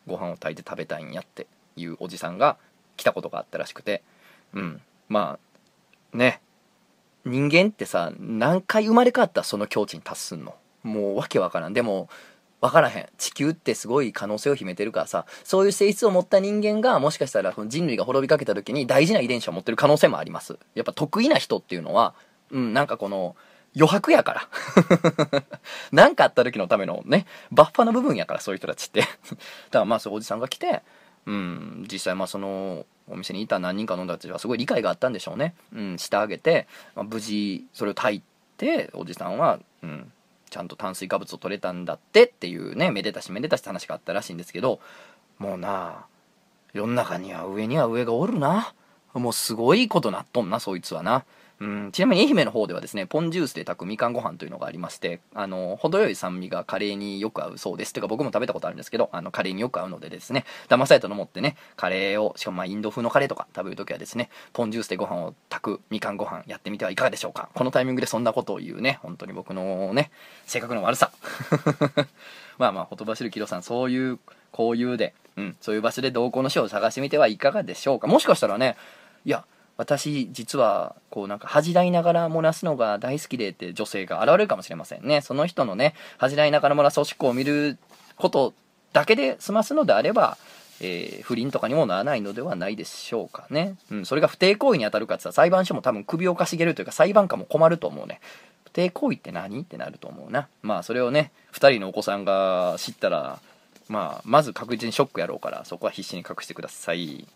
ご飯を炊いて食べたいんやっていうおじさんが来たことがあったらしくて。うん。まあね。人間ってさ何回生まれ変わったらその境地に達すんの？もうわけわからん。でも分からへん。地球ってすごい可能性を秘めてるからさそういう性質を持った人間がもしかしたら人類が滅びかけた時に大事な遺伝子を持ってる可能性もあります。やっぱ得意な人っていうのはうんなんかこの余白やから。何かあった時のためのねバッファの部分やからそういう人たちって。だからまあそういうおじさんが来てうん実際まあそのお店にいた何人かの人たちはすごい理解があったんでしょうね。うんしてあげて、まあ、無事それを炊いておじさんはうんちゃんと炭水化物を取れたんだってっていうねめでたしめでたしって話があったらしいんですけどもうな世の中には上には上がおるな。もうすごいことなっとんなそいつはな。うん、ちなみに愛媛の方ではですね、ポンジュースで炊くみかんご飯というのがありまして、あの、程よい酸味がカレーによく合うそうです。というか僕も食べたことあるんですけど、あの、カレーによく合うのでですね、騙されたの持ってね、カレーを、しかもまあインド風のカレーとか食べるときはですね、ポンジュースでご飯を炊くみかんご飯やってみてはいかがでしょうか。このタイミングでそんなことを言うね、本当に僕のね、性格の悪さ。まあまあ、ほとばしるキロさん、そういう、こういうで、うん、そういう場所で同行の書を探してみてはいかがでしょうか。もしかしたらね、いや、私実はこうなんか恥じらいながら漏らすのが大好きでって女性が現れるかもしれませんね。その人のね恥じらいながら漏らすおしっこを見ることだけで済ますのであれば、えー、不倫とかにもならないのではないでしょうかね、うん、それが不貞行為に当たるかって言ったら裁判所も多分首をかしげるというか裁判官も困ると思うね。不貞行為って何？ってなると思うな。まあそれをね2人のお子さんが知ったらまあまず確実にショックやろうからそこは必死に隠してください。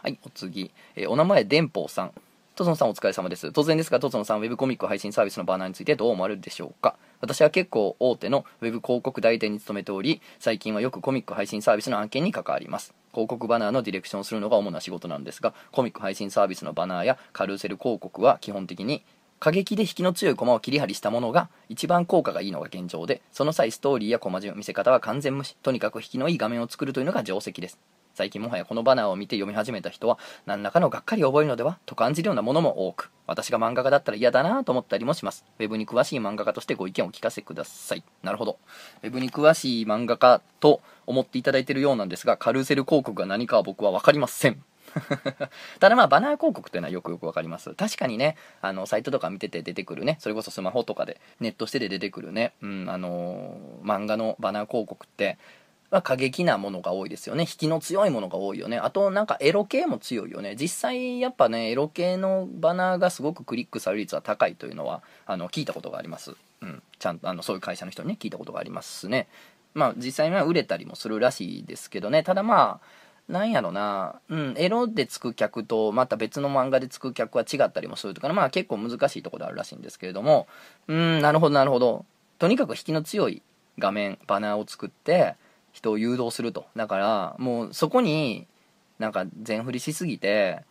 はい、お次。えー、お名前、電報さん。とつのさんお疲れ様です。突然ですが、とつのさん、ウェブコミック配信サービスのバナーについてどう思われるでしょうか？私は結構大手のウェブ広告代理店に勤めており、最近はよくコミック配信サービスの案件に関わります。広告バナーのディレクションをするのが主な仕事なんですが、コミック配信サービスのバナーやカルーセル広告は基本的に過激で引きの強いコマを切り張りしたものが一番効果がいいのが現状で、その際ストーリーやコマ順、見せ方は完全無視。とにかく引きのいい画面を作るというのが定石です。最近もはやこのバナーを見て読み始めた人は何らかのがっかりを覚えるのではと感じるようなものも多く私が漫画家だったら嫌だなと思ったりもします。ウェブに詳しい漫画家としてご意見をお聞かせください。なるほど。ウェブに詳しい漫画家と思っていただいているようなんですがカルーセル広告が何かは僕は分かりません。ただまあバナー広告っていうのはよくよくわかります。確かにねあのサイトとか見てて出てくるねそれこそスマホとかでネットしてで出てくるね、うん、あのー、漫画のバナー広告っては過激なものが多いですよね。引きの強いものが多いよね。あとなんかエロ系も強いよね。実際やっぱね、エロ系のバナーがすごくクリックされる率は高いというのは、あの、聞いたことがあります。うん。ちゃんと、あの、そういう会社の人にね、聞いたことがありますね。まあ実際には売れたりもするらしいですけどね。ただまあ、なんやろな、うん、エロでつく客とまた別の漫画でつく客は違ったりもするとか、まあ結構難しいところであるらしいんですけれども、うん、なるほどなるほど。とにかく引きの強い画面、バナーを作って、人を誘導すると。だからもうそこになんか全振りしすぎて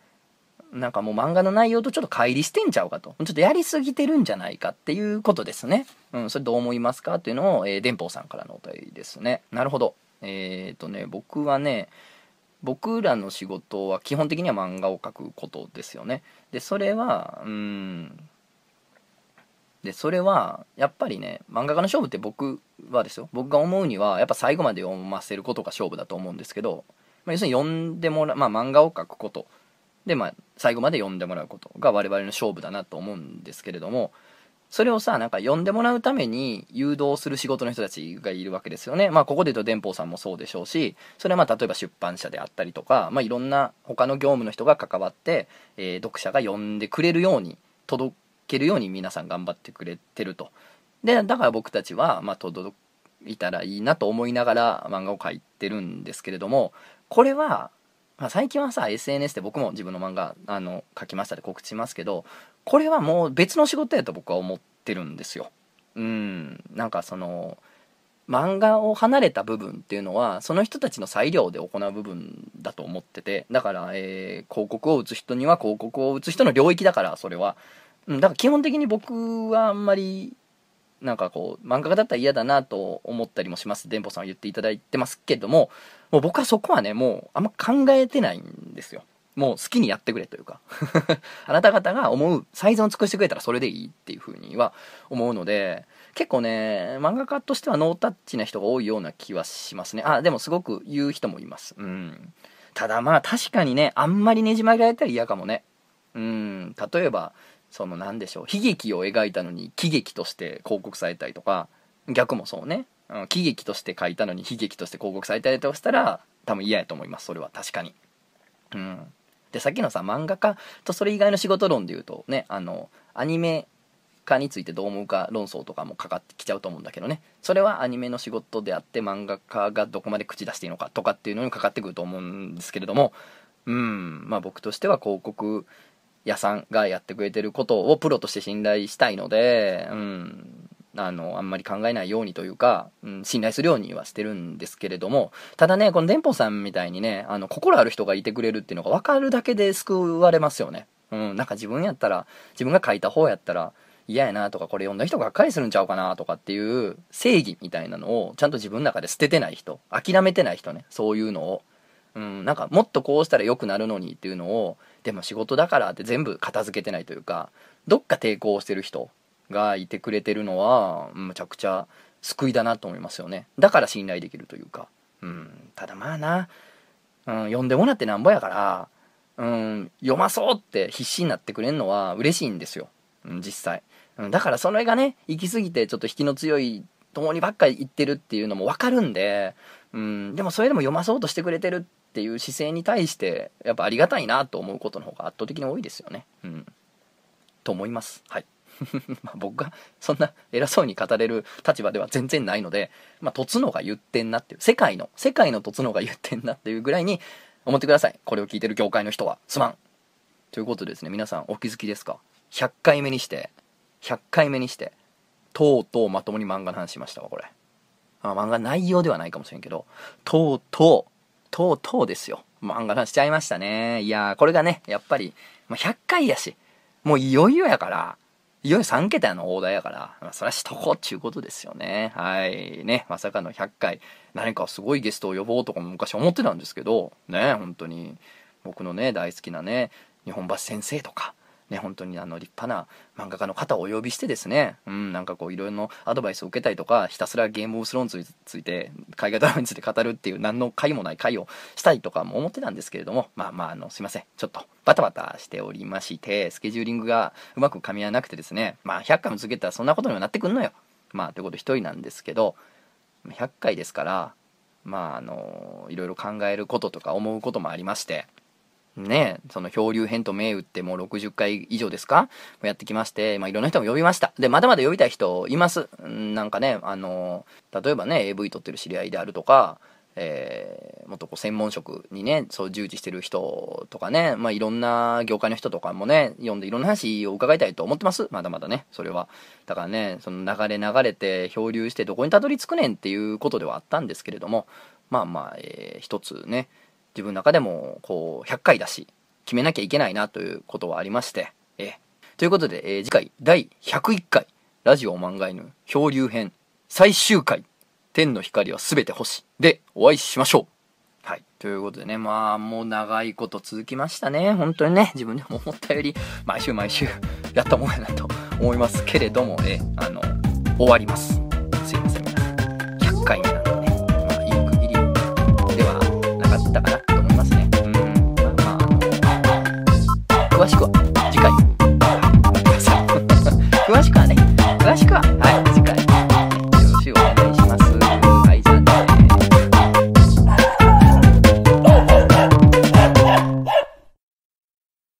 なんかもう漫画の内容とちょっと乖離してんちゃうかと。ちょっとやりすぎてるんじゃないかっていうことですね。うんそれどう思いますかっていうのを、えー、電報さんからのお便りですね。なるほど。えっ、ー、とね僕はね僕らの仕事は基本的には漫画を描くことですよね。でそれはうんでそれはやっぱりね漫画家の勝負って僕はですよ。僕が思うにはやっぱ最後まで読ませることが勝負だと思うんですけど、まあ、要するに読んでもらう、まあ、漫画を描くこと。で、まあ、最後まで読んでもらうことが我々の勝負だなと思うんですけれどもそれをさなんか読んでもらうために誘導する仕事の人たちがいるわけですよね。まあここで言うと電報さんもそうでしょうしそれはまあ例えば出版社であったりとか、まあ、いろんな他の業務の人が関わって、えー、読者が読んでくれるように届けるように皆さん頑張ってくれてると。でだから僕たちは、まあ、届いたらいいなと思いながら漫画を描いてるんですけれどもこれは、まあ、最近はさ SNS で僕も自分の漫画あの書きましたで告知しますけどこれはもう別の仕事やと僕は思ってるんですよ。うん。なんかその漫画を離れた部分っていうのはその人たちの裁量で行う部分だと思っててだから、えー、広告を打つ人には広告を打つ人の領域だからそれは、うん、だから基本的に僕はあんまりなんかこう漫画家だったら嫌だなと思ったりもします。電報さんは言っていただいてますけどももう僕はそこはねもうあんま考えてないんですよ。もう好きにやってくれというか。あなた方が思う最善を尽くしてくれたらそれでいいっていうふうには思うので結構ね漫画家としてはノータッチな人が多いような気はしますね。あでもすごく言う人もいます。うん。ただまあ確かにねあんまりねじ曲げられたら嫌かもね。うん。例えばその何でしょう悲劇を描いたのに喜劇として広告されたりとか逆もそうね、うん、喜劇として書いたのに悲劇として広告されたりとしたら多分嫌やと思いますそれは。確かに。うん。でさっきのさ漫画家とそれ以外の仕事論で言うとねあのアニメ化についてどう思うか論争とかもかかってきちゃうと思うんだけどね。それはアニメの仕事であって漫画家がどこまで口出していいのかとかっていうのにかかってくると思うんですけれども。うん。まあ僕としては広告屋さんがやってくれてることをプロとして信頼したいので、うん、あの、あんまり考えないようにというか、うん、信頼するようにはしてるんですけれども、ただね、この電報さんみたいにね、あの、心ある人がいてくれるっていうのが分かるだけで救われますよね。うん、なんか自分やったら、自分が書いた方やったら、嫌やなとかこれ読んだ人がっかりするんちゃうかなとかっていう正義みたいなのをちゃんと自分の中で捨ててない人諦めてない人ねそういうのをうん、なんかもっとこうしたら良くなるのにっていうのをでも仕事だからって全部片付けてないというかどっか抵抗してる人がいてくれてるのはむちゃくちゃ救いだなと思いますよね。だから信頼できるというか、うん、ただまあな、うん、読んでもらってなんぼやから、うん、読まそうって必死になってくれるのは嬉しいんですよ、うん、実際、うん、だからそれがね行き過ぎてちょっと引きの強い共にばっかり言ってるっていうのも分かるんで、うん、でもそれでも読まそうとしてくれてるっていう姿勢に対してやっぱありがたいなと思うことの方が圧倒的に多いですよね。うん、と思います。はい。ま僕がそんな偉そうに語れる立場では全然ないので、まあ、とつのが言ってんなっていう、世界の、世界のとつのが言ってんなっていうぐらいに思ってください。これを聞いてる業界の人は。すまん。ということでですね、皆さんお気づきですか ?100 回目にして、100回目にして、とうとうまともに漫画の話しましたわ、これ。あ漫画内容ではないかもしれんけど、とうとう、とうとうですよ。漫画化しちゃいましたね。いやー、これがね、やっぱり、ま、100回やし、もういよいよやから、いよいよ3桁の大台やから、まあ、それはしとこうっちゅうことですよね。はい。ね、まさかの100回、何かすごいゲストを呼ぼうとかも昔思ってたんですけど、ね、本当に、僕のね、大好きなね、日本橋先生とか、ね、本当にあの立派な漫画家の方をお呼びしてですね、うん、なんかこういろいろなアドバイスを受けたりとか、ひたすらゲームオブスローンズについて、海外ドラマについて語るっていう何の回もない回をしたいとかも思ってたんですけれども、まあまあ、あの、すいません。ちょっとバタバタしておりまして、スケジューリングがうまく噛み合わなくてですね、まあ100回も続けたらそんなことにはなってくんのよ。まあ、ということで一人なんですけど、100回ですから、まあ、あの、いろいろ考えることとか思うこともありまして、ね、その漂流編と銘打ってもう60回以上ですか？やってきまして、まあ、いろんな人も呼びました。で、まだまだ呼びたい人います。なんかね、あの、例えばね、AV 撮ってる知り合いであるとか、えー、もっとこう専門職にね、そう従事してる人とかね、まあ、いろんな業界の人とかもね、読んでいろんな話を伺いたいと思ってます。まだまだね、それは。だからね、その流れ流れて漂流してどこにたどり着くねんっていうことではあったんですけれども、まあまあ、えー、一つね、自分の中でもこう100回だし決めなきゃいけないなということはありまして、えということで、えー、次回第101回ラジオ漫画犬漂流編最終回天の光は全て星でお会いしましょうはい。ということでね、まあ、もう長いこと続きましたね。本当にね、自分でも思ったより、毎週毎週やったもんやなと思いますけれども、え、あの、終わります。すいません、100回目だから